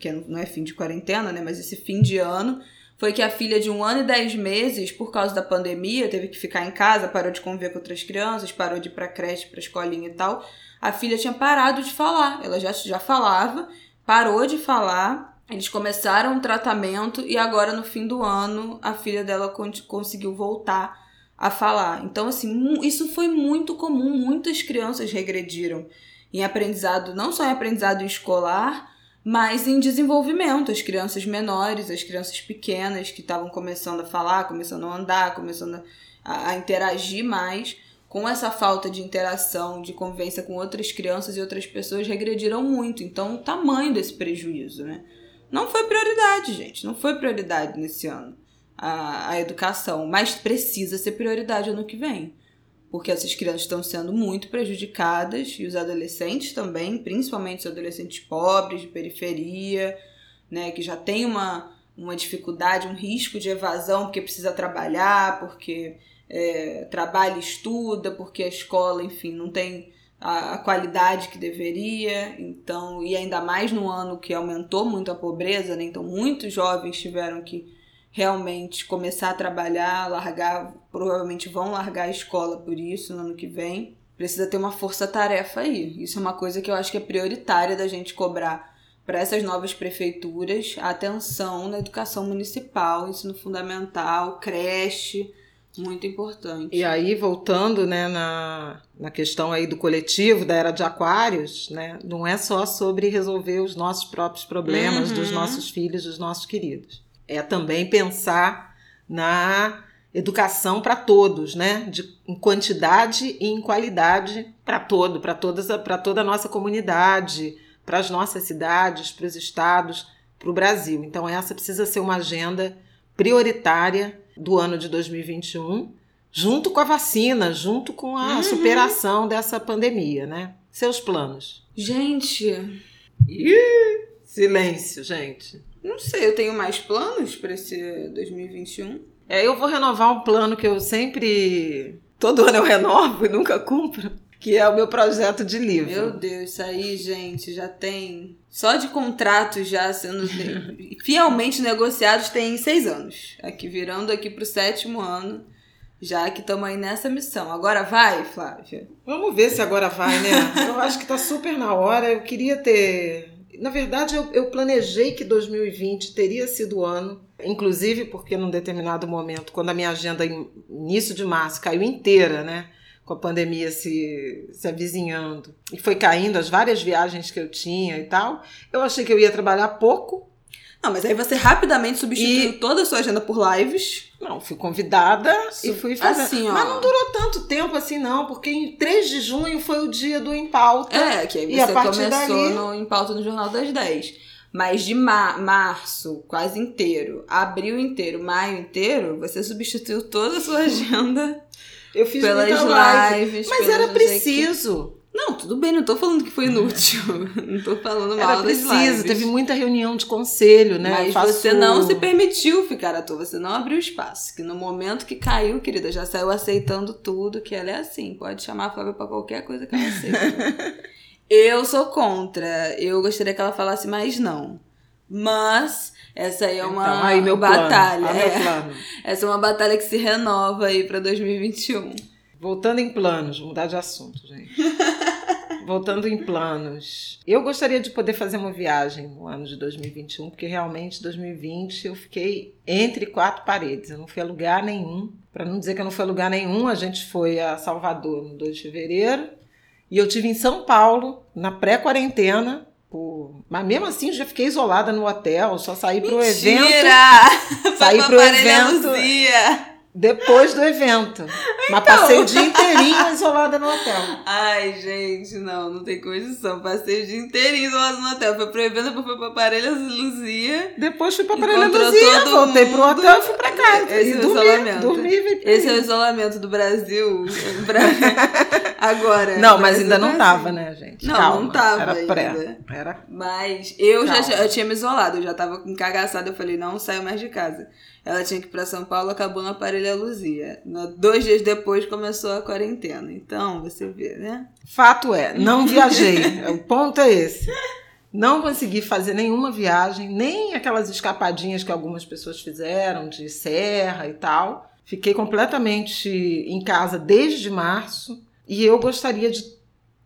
B: Que não é fim de quarentena, né? Mas esse fim de ano foi que a filha de um ano e dez meses, por causa da pandemia, teve que ficar em casa, parou de conviver com outras crianças, parou de ir pra creche, pra escolinha e tal. A filha tinha parado de falar. Ela já, já falava, parou de falar. Eles começaram um tratamento e agora, no fim do ano, a filha dela con conseguiu voltar a falar. Então, assim, isso foi muito comum. Muitas crianças regrediram em aprendizado, não só em aprendizado escolar, mas em desenvolvimento, as crianças menores, as crianças pequenas que estavam começando a falar, começando a andar, começando a, a, interagir mais, com essa falta de interação, de convivência com outras crianças e outras pessoas, regrediram muito. Então, o tamanho desse prejuízo, né? Não foi prioridade, gente, não foi prioridade nesse ano a, a educação, mas precisa ser prioridade ano que vem porque essas crianças estão sendo muito prejudicadas e os adolescentes também, principalmente os adolescentes pobres, de periferia, né, que já tem uma, uma dificuldade, um risco de evasão porque precisa trabalhar, porque é, trabalha e estuda, porque a escola, enfim, não tem a, a, qualidade que deveria. Então, e ainda mais no ano que aumentou muito a pobreza, né? Então, muitos jovens tiveram que realmente começar a trabalhar, largar, provavelmente vão largar a escola por isso no ano que vem. Precisa ter uma força-tarefa aí. Isso é uma coisa que eu acho que é prioritária da gente cobrar para essas novas prefeituras a atenção na educação municipal, ensino fundamental, creche, muito importante.
A: E aí, voltando né, na, na questão aí do coletivo, da era de aquários, né, não é só sobre resolver os nossos próprios problemas, uhum. dos nossos filhos, dos nossos queridos é também pensar na educação para todos, né? De, em quantidade e em qualidade para todo, para todas, para toda a nossa comunidade, para as nossas cidades, para os estados, para o Brasil. Então essa precisa ser uma agenda prioritária do ano de 2021, junto com a vacina, junto com a uhum. superação dessa pandemia, né? Seus planos.
B: Gente,
A: Ih, silêncio, gente.
B: Não sei, eu tenho mais planos para esse 2021.
A: É, eu vou renovar um plano que eu sempre. Todo ano eu renovo e nunca cumpro. Que é o meu projeto de livro.
B: Meu Deus, isso aí, gente, já tem. Só de contratos já sendo fielmente negociados tem seis anos. Aqui virando aqui pro sétimo ano. Já que estamos aí nessa missão. Agora vai, Flávia?
A: Vamos ver se agora vai, né? Eu acho que tá super na hora. Eu queria ter na verdade, eu, eu, planejei que 2020 teria sido o ano, inclusive porque num determinado momento, quando a minha agenda início de março caiu inteira, né? Com a pandemia se, se avizinhando e foi caindo as várias viagens que eu tinha e tal, eu achei que eu ia trabalhar pouco
B: não, mas aí você rapidamente substituiu e... toda a sua agenda por lives.
A: Não, fui convidada e fui fazer. Assim. Mas não durou tanto tempo assim, não, porque em 3 de junho foi o dia do Empauta.
B: É, que aí você começou dali... no Empauta no Jornal das 10. Mas de ma março, quase inteiro, abril inteiro, maio inteiro, você substituiu toda a sua agenda.
A: Eu fiz pelas lives. Mas era preciso.
B: Não, tudo bem, não tô falando que foi inútil. não tô falando mal Era
A: preciso, teve muita reunião de conselho, né?
B: Mas faço... você não se permitiu ficar à toa, você não abriu espaço. Que no momento que caiu, querida, já saiu aceitando tudo, que ela é assim. Pode chamar a Flávia pra qualquer coisa que ela aceita. eu sou contra. Eu gostaria que ela falasse mais não. Mas essa aí é uma então, aí meu batalha. É. Essa é uma batalha que se renova aí pra 2021.
A: Voltando em planos, mudar de assunto, gente. Voltando em planos. Eu gostaria de poder fazer uma viagem no ano de 2021, porque realmente 2020 eu fiquei entre quatro paredes. Eu não fui a lugar nenhum. Para não dizer que eu não fui a lugar nenhum, a gente foi a Salvador no 2 de fevereiro. E eu tive em São Paulo, na pré-quarentena, mas mesmo assim já fiquei isolada no hotel, só saí para o evento.
B: Mentira!
A: Saí para o evento. Luzia. Depois do evento. Então. Mas passei o dia inteirinho isolada no hotel.
B: Ai, gente, não, não tem condição. Passei o dia inteirinho isolada no hotel. Foi pro evento, depois fui pra Parelha Luzia.
A: Depois fui pra Parelha Luzia, voltei pro hotel e fui pra casa.
B: Esse e é o dormi, isolamento. Dormi, Esse é o isolamento do Brasil. Agora.
A: Não, mas ainda não tava, né, gente?
B: Não,
A: Calma.
B: não tava.
A: Era
B: ainda.
A: pré. Era.
B: Mas eu Calma. já eu tinha me isolado, eu já tava encagaçada. Eu falei, não saio mais de casa. Ela tinha que ir para São Paulo, acabou no Aparelho Luzia. Dois dias depois começou a quarentena. Então, você vê, né?
A: Fato é, não viajei. o ponto é esse. Não consegui fazer nenhuma viagem, nem aquelas escapadinhas que algumas pessoas fizeram de serra e tal. Fiquei completamente em casa desde março e eu gostaria de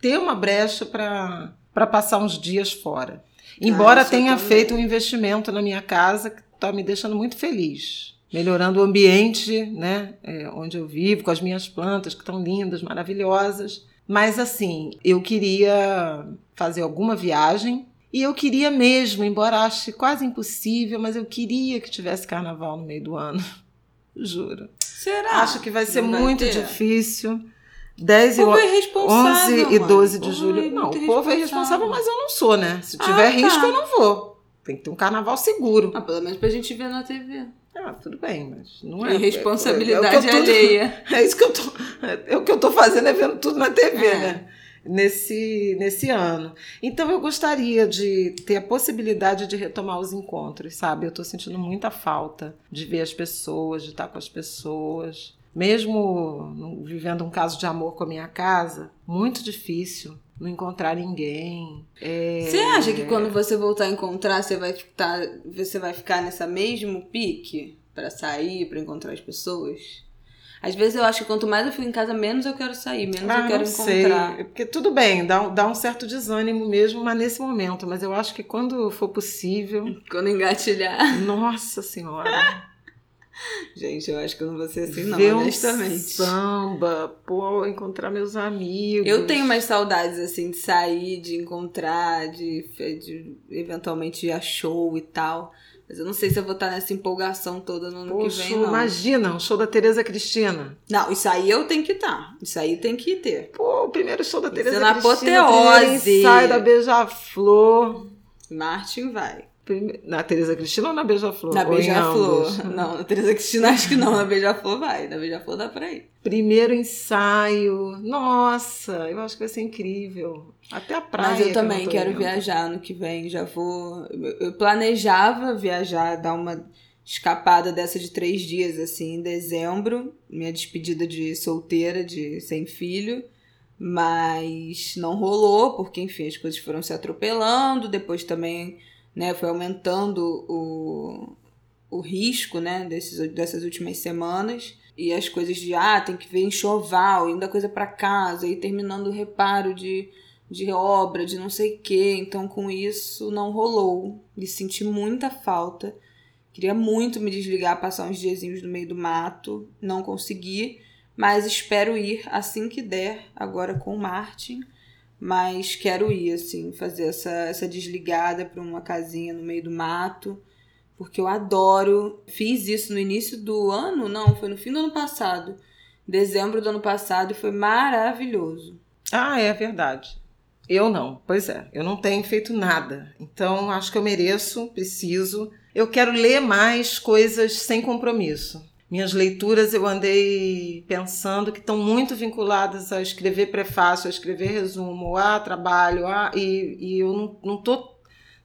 A: ter uma brecha para passar uns dias fora. Embora
B: Ah, isso eu
A: tenha
B: também.
A: feito um investimento na minha casa está me deixando muito feliz. Melhorando o ambiente, né, é, onde eu vivo, com as minhas plantas que estão lindas, maravilhosas. Mas assim, eu queria fazer alguma viagem e eu queria mesmo, embora ache quase impossível, mas eu queria que tivesse carnaval no meio do ano. Juro.
B: Será?
A: Acho que vai ser
B: Não
A: muito difícil. 10
B: O
A: e
B: é irresponsável.
A: 11 e
B: mano.
A: 12 de julho.
B: é
A: não, o povo é responsável, mas eu não sou, né? Se
B: Ah,
A: tiver risco,
B: tá.
A: eu não vou. Tem que ter um carnaval seguro.
B: Ah, pelo menos pra gente ver na TV.
A: Ah, tudo bem, mas não é.
B: Irresponsabilidade
A: é, que eu tô-
B: alheia.
A: É isso que eu tô. É o que eu tô fazendo é vendo tudo na TV,
B: É.
A: né? Nesse, nesse ano. Então eu gostaria de ter a possibilidade de retomar os encontros, sabe? Eu tô sentindo muita falta de ver as pessoas, de estar com as pessoas. Mesmo vivendo um caso de amor com a minha casa, muito difícil não encontrar ninguém. É,
B: Você acha que quando você voltar a encontrar, você vai ficar, você vai ficar nessa mesmo pique pra sair, pra encontrar as pessoas? Às vezes eu acho que quanto mais eu fico em casa, menos eu quero sair, menos
A: Ah,
B: eu quero
A: não sei.
B: encontrar.
A: Porque tudo bem, dá, um- dá um certo desânimo mesmo, mas nesse momento. Mas eu acho que quando for possível.
B: Quando engatilhar.
A: Nossa Senhora!
B: Gente, eu acho que eu não vou ser assim, não,
A: ver um
B: honestamente.
A: samba, pô, encontrar meus amigos.
B: Eu tenho mais saudades, assim, de sair, de encontrar, de, de eventualmente ir a show e tal. Mas eu não sei se eu vou estar nessa empolgação toda no ano que vem, não.
A: imagina, um show da Tereza Cristina.
B: Não, isso aí eu tenho que estar. Isso aí tem que ter.
A: Pô, o primeiro show da Tereza
B: é na
A: Cristina.
B: apoteose.
A: ensaio da Beija-Flor.
B: Martin vai.
A: Na Tereza Cristina ou na Beija-Flor?
B: Na Beija-Flor. Não, na Teresa Cristina acho que não. Na Beija-Flor vai. Na Beija-Flor dá pra ir.
A: Primeiro ensaio. Nossa, eu acho que vai ser incrível. Até a praia.
B: Mas eu
A: que
B: também
A: não tô
B: quero viajar ano que vem. Já vou. Eu eu planejava viajar, dar uma escapada dessa de três dias, assim, em dezembro. Minha despedida de solteira, de sem filho. Mas não rolou, porque, enfim, as coisas foram se atropelando. Depois também, né, foi aumentando o, o risco, né, desses, dessas últimas semanas. E as coisas de, ah, tem que ver enxoval, indo a coisa pra casa, e terminando o reparo de de obra, de não sei o quê. Então, com isso, não rolou. Me senti muita falta. Queria muito me desligar, passar uns diazinhos no meio do mato. Não consegui. Mas espero ir assim que der, agora com o Martin. Mas quero ir, assim, fazer essa, essa desligada para uma casinha no meio do mato. Porque eu adoro. Fiz isso no início do ano? Não, foi no fim do ano passado. Dezembro do ano passado e foi maravilhoso.
A: Ah, é verdade. Eu não, pois é, eu não tenho feito nada. Então acho que eu mereço, preciso. Eu quero ler mais coisas sem compromisso. Minhas leituras eu andei pensando que estão muito vinculadas a escrever prefácio, a escrever resumo, a trabalho, a, e, e eu não, não, tô,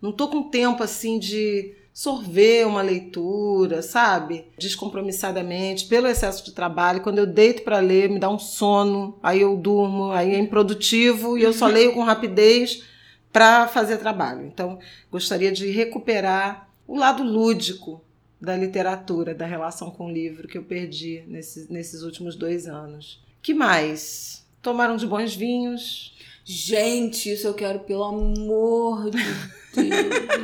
A: não tô com tempo assim de sorver uma leitura, sabe? Descompromissadamente, pelo excesso de trabalho. Quando eu deito para ler, me dá um sono, aí eu durmo, aí é improdutivo e eu só leio com rapidez para fazer trabalho. Então, gostaria de recuperar o lado lúdico da literatura, da relação com o livro que eu perdi nesses, nesses últimos dois anos. Que mais? Tomaram de bons vinhos?
B: Gente, isso eu quero, pelo amor de Deus.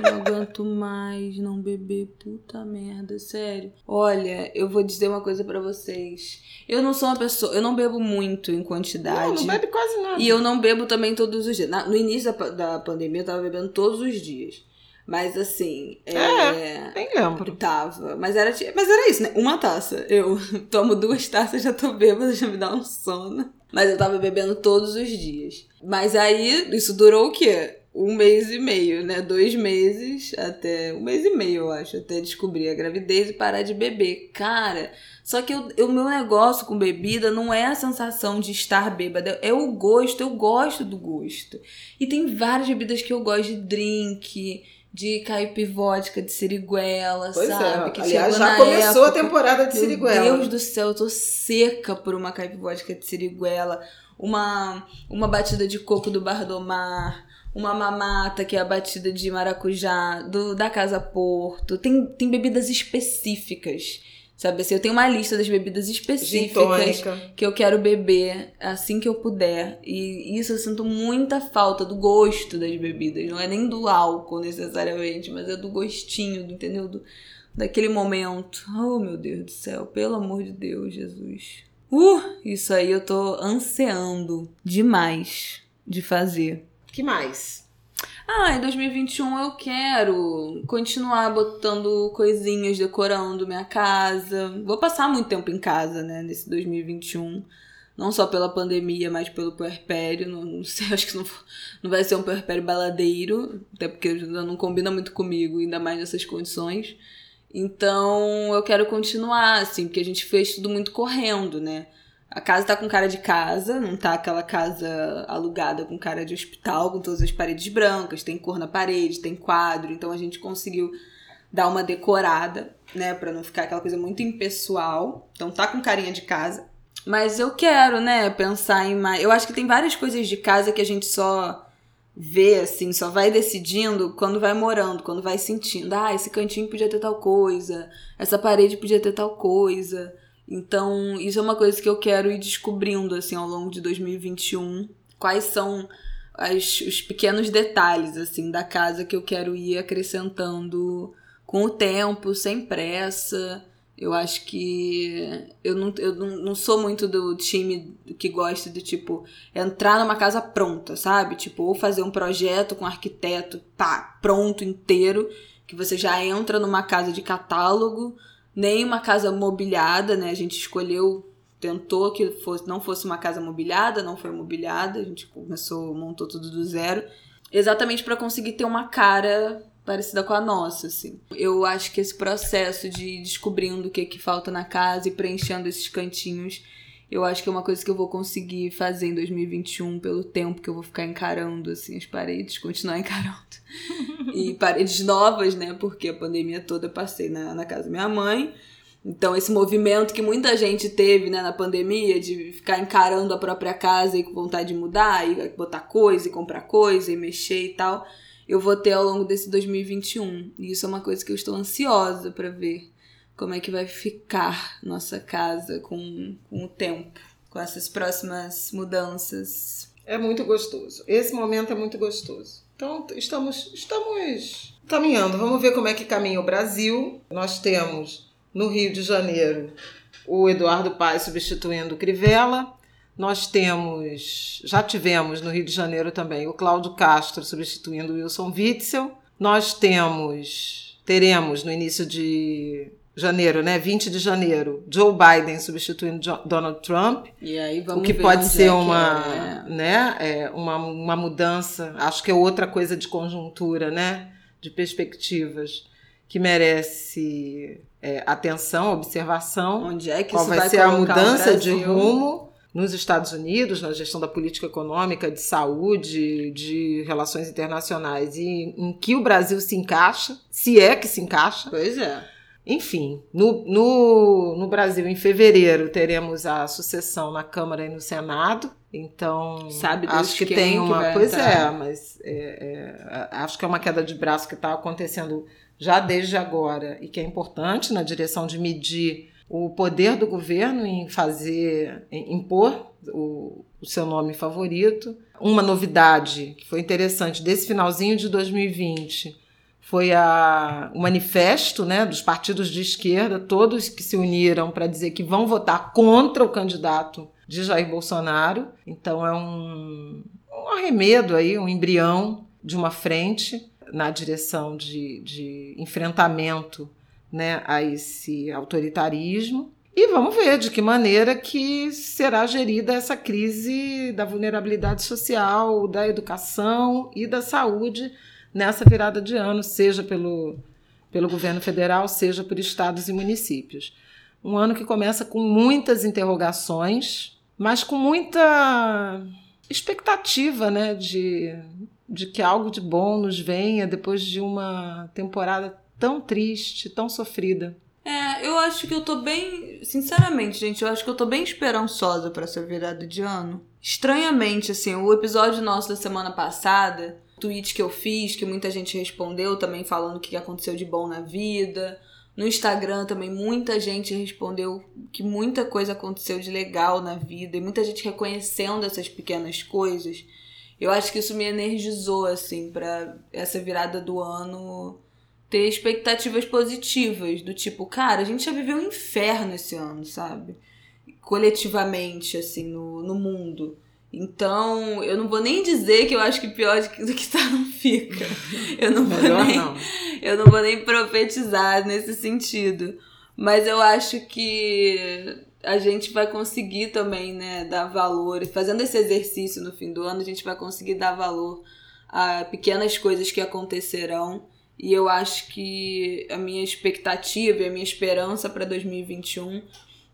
B: não aguento mais não beber. Puta merda, sério. Olha, eu vou dizer uma coisa pra vocês. Eu não sou uma pessoa. Eu não bebo muito em quantidade.
A: Não, não bebe quase nada.
B: E eu não bebo também todos os dias. No início da, da pandemia eu tava bebendo todos os dias. Mas assim. É.
A: Nem lembro.
B: Tava. Mas era, mas era isso, né? Uma taça. Eu tomo duas taças, já tô bêbada, já me dá um sono. Mas eu tava bebendo todos os dias. Mas aí, isso durou o quê? Um mês e meio, né? Dois meses até. Um mês e meio, eu acho, até descobrir a gravidez e parar de beber. Cara, só que o meu negócio com bebida não é a sensação de estar bêbada, é o gosto. Eu gosto do gosto. E tem várias bebidas que eu gosto de drink, de caipivótica, de siriguela,
A: Pois
B: sabe?
A: é.
B: Que
A: Aliás, já começou a
B: época.
A: temporada de
B: Meu
A: Siriguela.
B: Deus do céu, eu tô seca por uma caipivótica de siriguela, uma, uma batida de coco do Bardomar, uma mamata que é a batida de maracujá, do, da Casa Porto. Tem, tem bebidas específicas. Sabe assim, eu tenho uma lista das bebidas específicas que eu quero beber assim que eu puder. E isso eu sinto muita falta do gosto das bebidas. Não é nem do álcool necessariamente, mas é do gostinho, do, entendeu? Do, daquele momento. Oh, meu Deus do céu, pelo amor de Deus, Jesus. Uh, isso aí eu tô ansiando demais de fazer.
A: Que mais?
B: Ah, em 2021 eu quero continuar botando coisinhas, decorando minha casa. Vou passar muito tempo em casa, né, nesse 2021. Não só pela pandemia, mas pelo puerpério. Não, não sei, acho que não, não vai ser um puerpério baladeiro, até porque não combina muito comigo, ainda mais nessas condições. Então eu quero continuar, assim, porque a gente fez tudo muito correndo, né? A casa tá com cara de casa, não tá aquela casa alugada com cara de hospital, com todas as paredes brancas, tem cor na parede, tem quadro, então a gente conseguiu dar uma decorada, né, para não ficar aquela coisa muito impessoal. Então tá com carinha de casa. Mas eu quero, né, pensar em mais. Eu acho que tem várias coisas de casa que a gente só vê, assim, só vai decidindo quando vai morando, quando vai sentindo. Ah, esse cantinho podia ter tal coisa, essa parede podia ter tal coisa. Então, isso é uma coisa que eu quero ir descobrindo assim ao longo de 2021. Quais são as, os pequenos detalhes assim da casa que eu quero ir acrescentando com o tempo, sem pressa. Eu acho que eu não, eu não, não sou muito do time que gosta de, tipo, entrar numa casa pronta, sabe? Tipo, ou fazer um projeto com um arquiteto, pá, pronto, inteiro, que você já entra numa casa de catálogo nem uma casa mobiliada, né? A gente escolheu, tentou que fosse, não fosse uma casa mobiliada, não foi mobiliada, a gente começou, montou tudo do zero, exatamente para conseguir ter uma cara parecida com a nossa, assim. Eu acho que esse processo de descobrindo o que que falta na casa e preenchendo esses cantinhos eu acho que é uma coisa que eu vou conseguir fazer em 2021 pelo tempo que eu vou ficar encarando assim as paredes, continuar encarando. E paredes novas, né? Porque a pandemia toda eu passei na, na casa da minha mãe. Então, esse movimento que muita gente teve né, na pandemia de ficar encarando a própria casa e com vontade de mudar, e botar coisa, e comprar coisa, e mexer e tal, eu vou ter ao longo desse 2021. E isso é uma coisa que eu estou ansiosa para ver como é que vai ficar nossa casa com, com o tempo, com essas próximas mudanças.
A: É muito gostoso. Esse momento é muito gostoso. Então, estamos, estamos caminhando. Vamos ver como é que caminha o Brasil. Nós temos no Rio de Janeiro o Eduardo Paes substituindo o Crivella. Nós temos, já tivemos no Rio de Janeiro também o Cláudio Castro substituindo o Wilson Witzel. Nós temos, teremos no início de janeiro, né? 20 de janeiro, Joe Biden substituindo Donald Trump.
B: E aí vamos
A: o que pode ser é uma, é. né? É, uma, uma mudança. Acho que é outra coisa de conjuntura, né? De perspectivas que merece é, atenção, observação.
B: Onde é que
A: Qual
B: isso
A: vai,
B: vai
A: ser a mudança de rumo nos Estados Unidos, na gestão da política econômica, de saúde, de relações internacionais e em que o Brasil se encaixa, se é que se encaixa.
B: Pois é.
A: Enfim, no, no, no Brasil, em fevereiro, teremos a sucessão na Câmara e no Senado. Então,
B: Sabe
A: acho que tem uma. Que pois entrar. é, mas é, é, acho que é uma queda de braço que está acontecendo já desde agora e que é importante na direção de medir o poder do governo em fazer, em impor o, o seu nome favorito. Uma novidade que foi interessante desse finalzinho de 2020 foi a, o manifesto né, dos partidos de esquerda, todos que se uniram para dizer que vão votar contra o candidato de Jair Bolsonaro. Então é um, um arremedo aí, um embrião de uma frente na direção de, de enfrentamento né, a esse autoritarismo. E vamos ver de que maneira que será gerida essa crise da vulnerabilidade social, da educação e da saúde nessa virada de ano, seja pelo, pelo governo federal, seja por estados e municípios. Um ano que começa com muitas interrogações, mas com muita expectativa né, de, de que algo de bom nos venha depois de uma temporada tão triste, tão sofrida.
B: É, eu acho que eu tô bem. Sinceramente, gente, eu acho que eu tô bem esperançosa para essa virada de ano. Estranhamente, assim, o episódio nosso da semana passada tweet que eu fiz, que muita gente respondeu também falando o que aconteceu de bom na vida. No Instagram também muita gente respondeu que muita coisa aconteceu de legal na vida e muita gente reconhecendo essas pequenas coisas. Eu acho que isso me energizou assim para essa virada do ano ter expectativas positivas, do tipo, cara, a gente já viveu um inferno esse ano, sabe? Coletivamente, assim, no, no mundo. Então, eu não vou nem dizer que eu acho que pior do que tá não fica. Eu não vou nem, não. eu não vou nem profetizar nesse sentido. Mas eu acho que a gente vai conseguir também, né, dar valor. Fazendo esse exercício no fim do ano, a gente vai conseguir dar valor a pequenas coisas que acontecerão. E eu acho que a minha expectativa e a minha esperança para 2021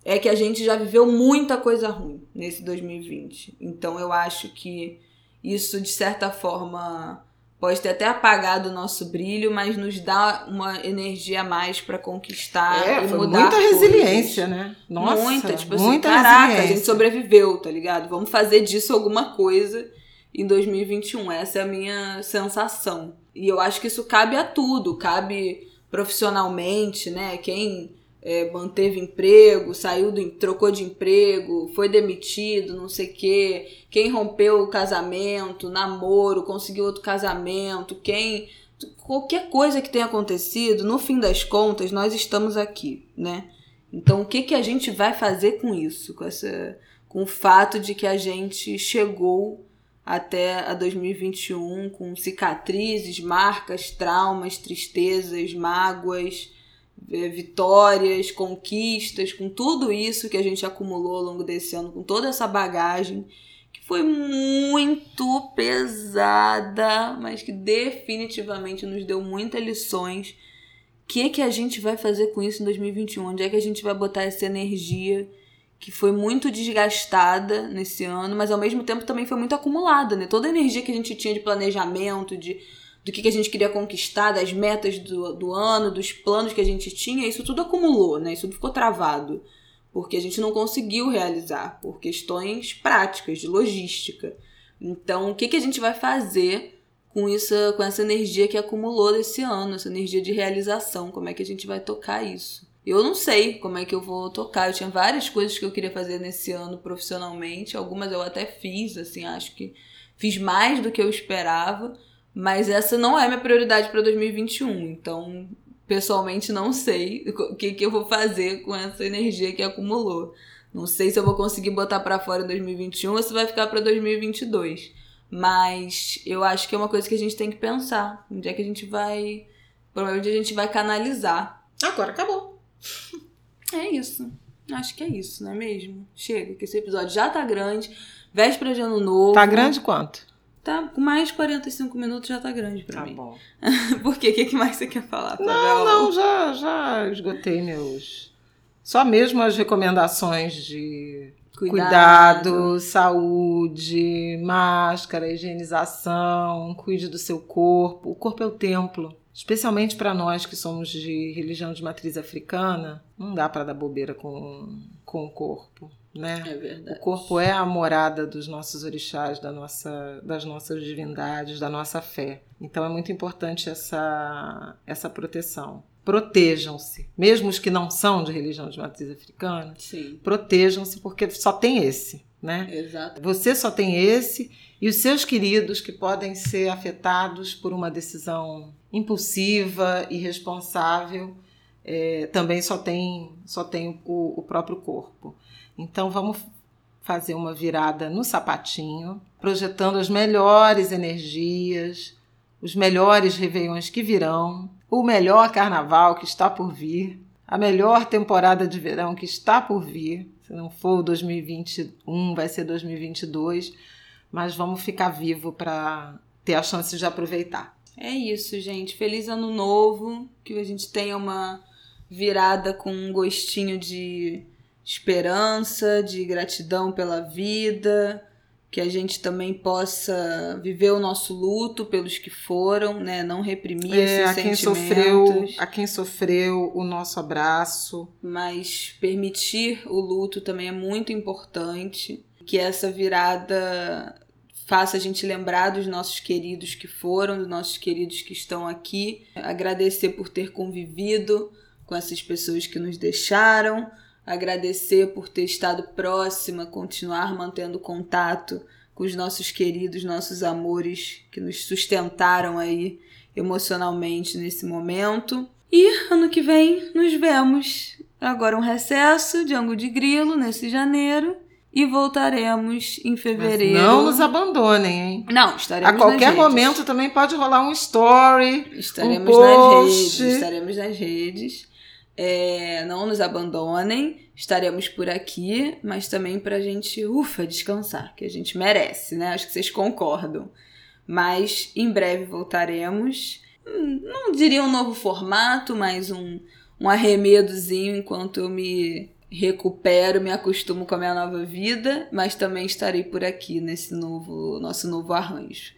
B: é que a gente já viveu muita coisa ruim nesse 2020. Então eu acho que isso, de certa forma, pode ter até apagado o nosso brilho, mas nos dá uma energia a mais para conquistar é, e foi mudar.
A: Muita resiliência, né?
B: Nossa, muita, tipo assim, muita caraca, a gente sobreviveu, tá ligado? Vamos fazer disso alguma coisa em 2021. Essa é a minha sensação. E eu acho que isso cabe a tudo, cabe profissionalmente, né? Quem é, manteve emprego, saiu do trocou de emprego, foi demitido, não sei o quê. Quem rompeu o casamento, namoro, conseguiu outro casamento, quem qualquer coisa que tenha acontecido, no fim das contas, nós estamos aqui, né? Então, o que que a gente vai fazer com isso, com essa com o fato de que a gente chegou até a 2021 com cicatrizes, marcas, traumas, tristezas, mágoas, vitórias, conquistas, com tudo isso que a gente acumulou ao longo desse ano, com toda essa bagagem que foi muito pesada, mas que definitivamente nos deu muitas lições. O que, que a gente vai fazer com isso em 2021? Onde é que a gente vai botar essa energia que foi muito desgastada nesse ano, mas ao mesmo tempo também foi muito acumulada, né? Toda a energia que a gente tinha de planejamento, de do que, que a gente queria conquistar, das metas do, do ano, dos planos que a gente tinha, isso tudo acumulou, né? Isso tudo ficou travado. Porque a gente não conseguiu realizar, por questões práticas, de logística. Então, o que, que a gente vai fazer com, isso, com essa energia que acumulou desse ano, essa energia de realização? Como é que a gente vai tocar isso? Eu não sei como é que eu vou tocar. Eu tinha várias coisas que eu queria fazer nesse ano profissionalmente. Algumas eu até fiz, assim, acho que fiz mais do que eu esperava. Mas essa não é minha prioridade para 2021. Então, pessoalmente, não sei o que, que eu vou fazer com essa energia que acumulou. Não sei se eu vou conseguir botar para fora em 2021 ou se vai ficar para 2022. Mas eu acho que é uma coisa que a gente tem que pensar. Onde é que a gente vai. Provavelmente a gente vai canalizar.
A: Agora acabou.
B: É isso. Acho que é isso, não é mesmo? Chega, que esse episódio já tá grande. Véspera de ano novo.
A: Tá grande quanto?
B: Tá, com mais 45 minutos já tá grande pra
A: tá
B: mim.
A: Tá bom.
B: Por quê? O que, que mais você quer falar?
A: Não, não, já, já esgotei meus. Só mesmo as recomendações de cuidado. cuidado, saúde, máscara, higienização, cuide do seu corpo. O corpo é o templo. Especialmente para nós que somos de religião de matriz africana, não dá para dar bobeira com, com o corpo né?
B: É verdade.
A: O corpo é a morada dos nossos orixás, da nossa, das nossas divindades, da nossa fé. Então é muito importante essa, essa proteção. Protejam-se, mesmo os que não são de religião de matriz africana, protejam-se porque só tem esse, né?
B: Exato.
A: Você só tem esse e os seus queridos que podem ser afetados por uma decisão impulsiva, irresponsável, é, também só tem, só tem o, o próprio corpo. Então vamos fazer uma virada no sapatinho, projetando as melhores energias, os melhores réveillões que virão, o melhor carnaval que está por vir, a melhor temporada de verão que está por vir. Se não for 2021, vai ser 2022, mas vamos ficar vivo para ter a chance de aproveitar.
B: É isso, gente. Feliz ano novo, que a gente tenha uma virada com um gostinho de esperança, de gratidão pela vida, que a gente também possa viver o nosso luto pelos que foram, né? Não reprimir é, esses a quem
A: sofreu, a quem sofreu o nosso abraço,
B: mas permitir o luto também é muito importante, que essa virada faça a gente lembrar dos nossos queridos que foram, dos nossos queridos que estão aqui. Agradecer por ter convivido com essas pessoas que nos deixaram. Agradecer por ter estado próxima, continuar mantendo contato com os nossos queridos, nossos amores que nos sustentaram aí emocionalmente nesse momento. E ano que vem nos vemos. Agora um recesso de Ango de Grilo nesse janeiro e voltaremos em fevereiro.
A: Mas não nos abandonem, hein?
B: Não, estaremos
A: A qualquer
B: nas
A: momento também pode rolar um story.
B: estaremos
A: um
B: nas
A: post.
B: redes. Estaremos nas redes. É, não nos abandonem. Estaremos por aqui, mas também pra gente, ufa, descansar, que a gente merece, né? Acho que vocês concordam. Mas em breve voltaremos. Hum, Não diria um novo formato, mas um, um arremedozinho enquanto eu me recupero, me acostumo com a minha nova vida, mas também estarei por aqui nesse novo nosso novo arranjo.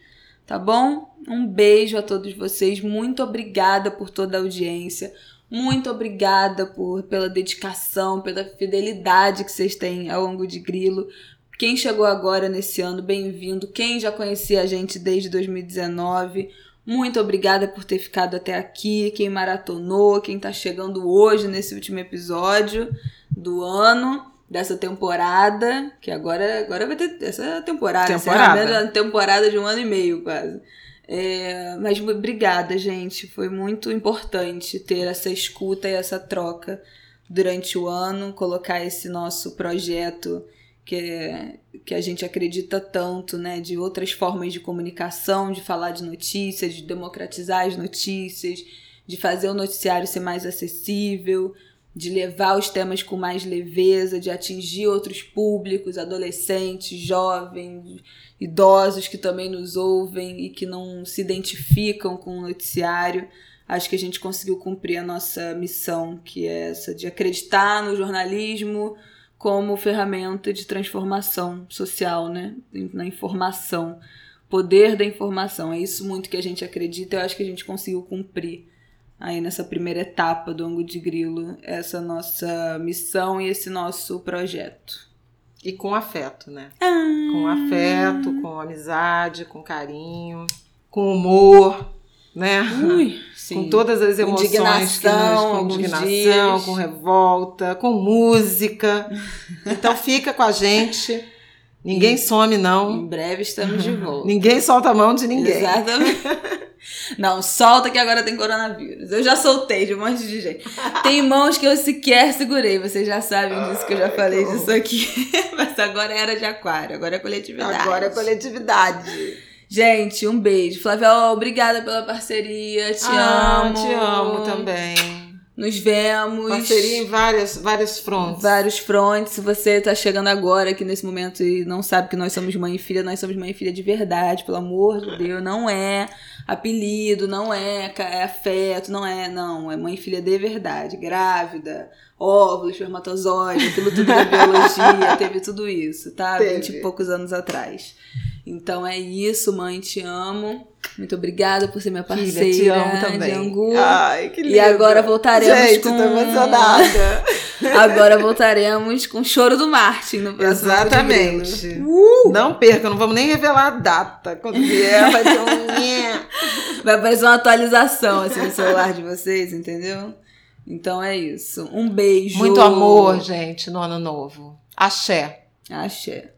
B: Tá bom? Um beijo a todos vocês. Muito obrigada por toda a audiência. Muito obrigada por, pela dedicação, pela fidelidade que vocês têm ao longo de Grilo. Quem chegou agora nesse ano, bem-vindo. Quem já conhecia a gente desde 2019, muito obrigada por ter ficado até aqui. Quem maratonou, quem tá chegando hoje nesse último episódio do ano, dessa temporada, que agora, agora vai ter essa temporada,
A: Temporada.
B: encerramento da temporada de um ano e meio quase. É, mas obrigada, gente. Foi muito importante ter essa escuta e essa troca durante o ano, colocar esse nosso projeto que, é- que a gente acredita tanto, né? De outras formas de comunicação, de falar de notícias, de democratizar as notícias, de fazer o noticiário ser mais acessível, de levar os temas com mais leveza, de atingir outros públicos, adolescentes, jovens, idosos que também nos ouvem e que não se identificam com o noticiário. Acho que a gente conseguiu cumprir a nossa missão, que é essa de acreditar no jornalismo como ferramenta de transformação social, né? Na informação. Poder da informação. É isso muito que a gente acredita. Eu acho que a gente conseguiu cumprir aí nessa primeira etapa do Ango de Grilo essa nossa missão e esse nosso projeto.
A: E com afeto, né?
B: Ah.
A: Com afeto, com amizade, com carinho, com humor, né?
B: Ui, sim.
A: Com todas as emoções
B: Indignação,
A: com indignação,
B: dias.
A: com revolta, com música. Então fica com a gente. Ninguém some, não.
B: Em breve estamos de volta.
A: Ninguém solta a mão de ninguém.
B: Exatamente. Não, solta que agora tem coronavírus. Eu já soltei de um monte de gente. Tem mãos que eu sequer segurei. Vocês já sabem disso, que eu já falei disso aqui. Mas agora era de aquário, agora é coletividade.
A: Agora é coletividade.
B: Gente, um beijo. Flávia, obrigada pela parceria. Te
A: Ah,
B: amo.
A: Te amo também.
B: Nos vemos.
A: Parceria em várias, vários fronts.
B: Vários fronts. Se você tá chegando agora aqui nesse momento e não sabe que nós somos mãe e filha, nós somos mãe e filha de verdade, pelo amor de Deus. Não é apelido, não é, é afeto, não é, não. É mãe e filha de verdade. Grávida, óvulos, espermatozoide, aquilo tudo da biologia, teve tudo isso, tá? Vinte e poucos anos atrás. Então é isso, mãe, te amo. Muito obrigada por ser minha parceira
A: Filha, te amo
B: de
A: também.
B: Angu.
A: Ai, que lindo.
B: E agora voltaremos
A: Gente,
B: com-
A: tô emocionada.
B: Agora voltaremos com o choro do Martin no próximo
A: Exatamente.
B: Uh!
A: Não perca, não vamos nem revelar a data. Quando vier, vai ter um...
B: Vai aparecer uma atualização assim no celular de vocês, entendeu? Então é isso. Um beijo.
A: Muito amor, gente, no ano novo. Axé.
B: Axé.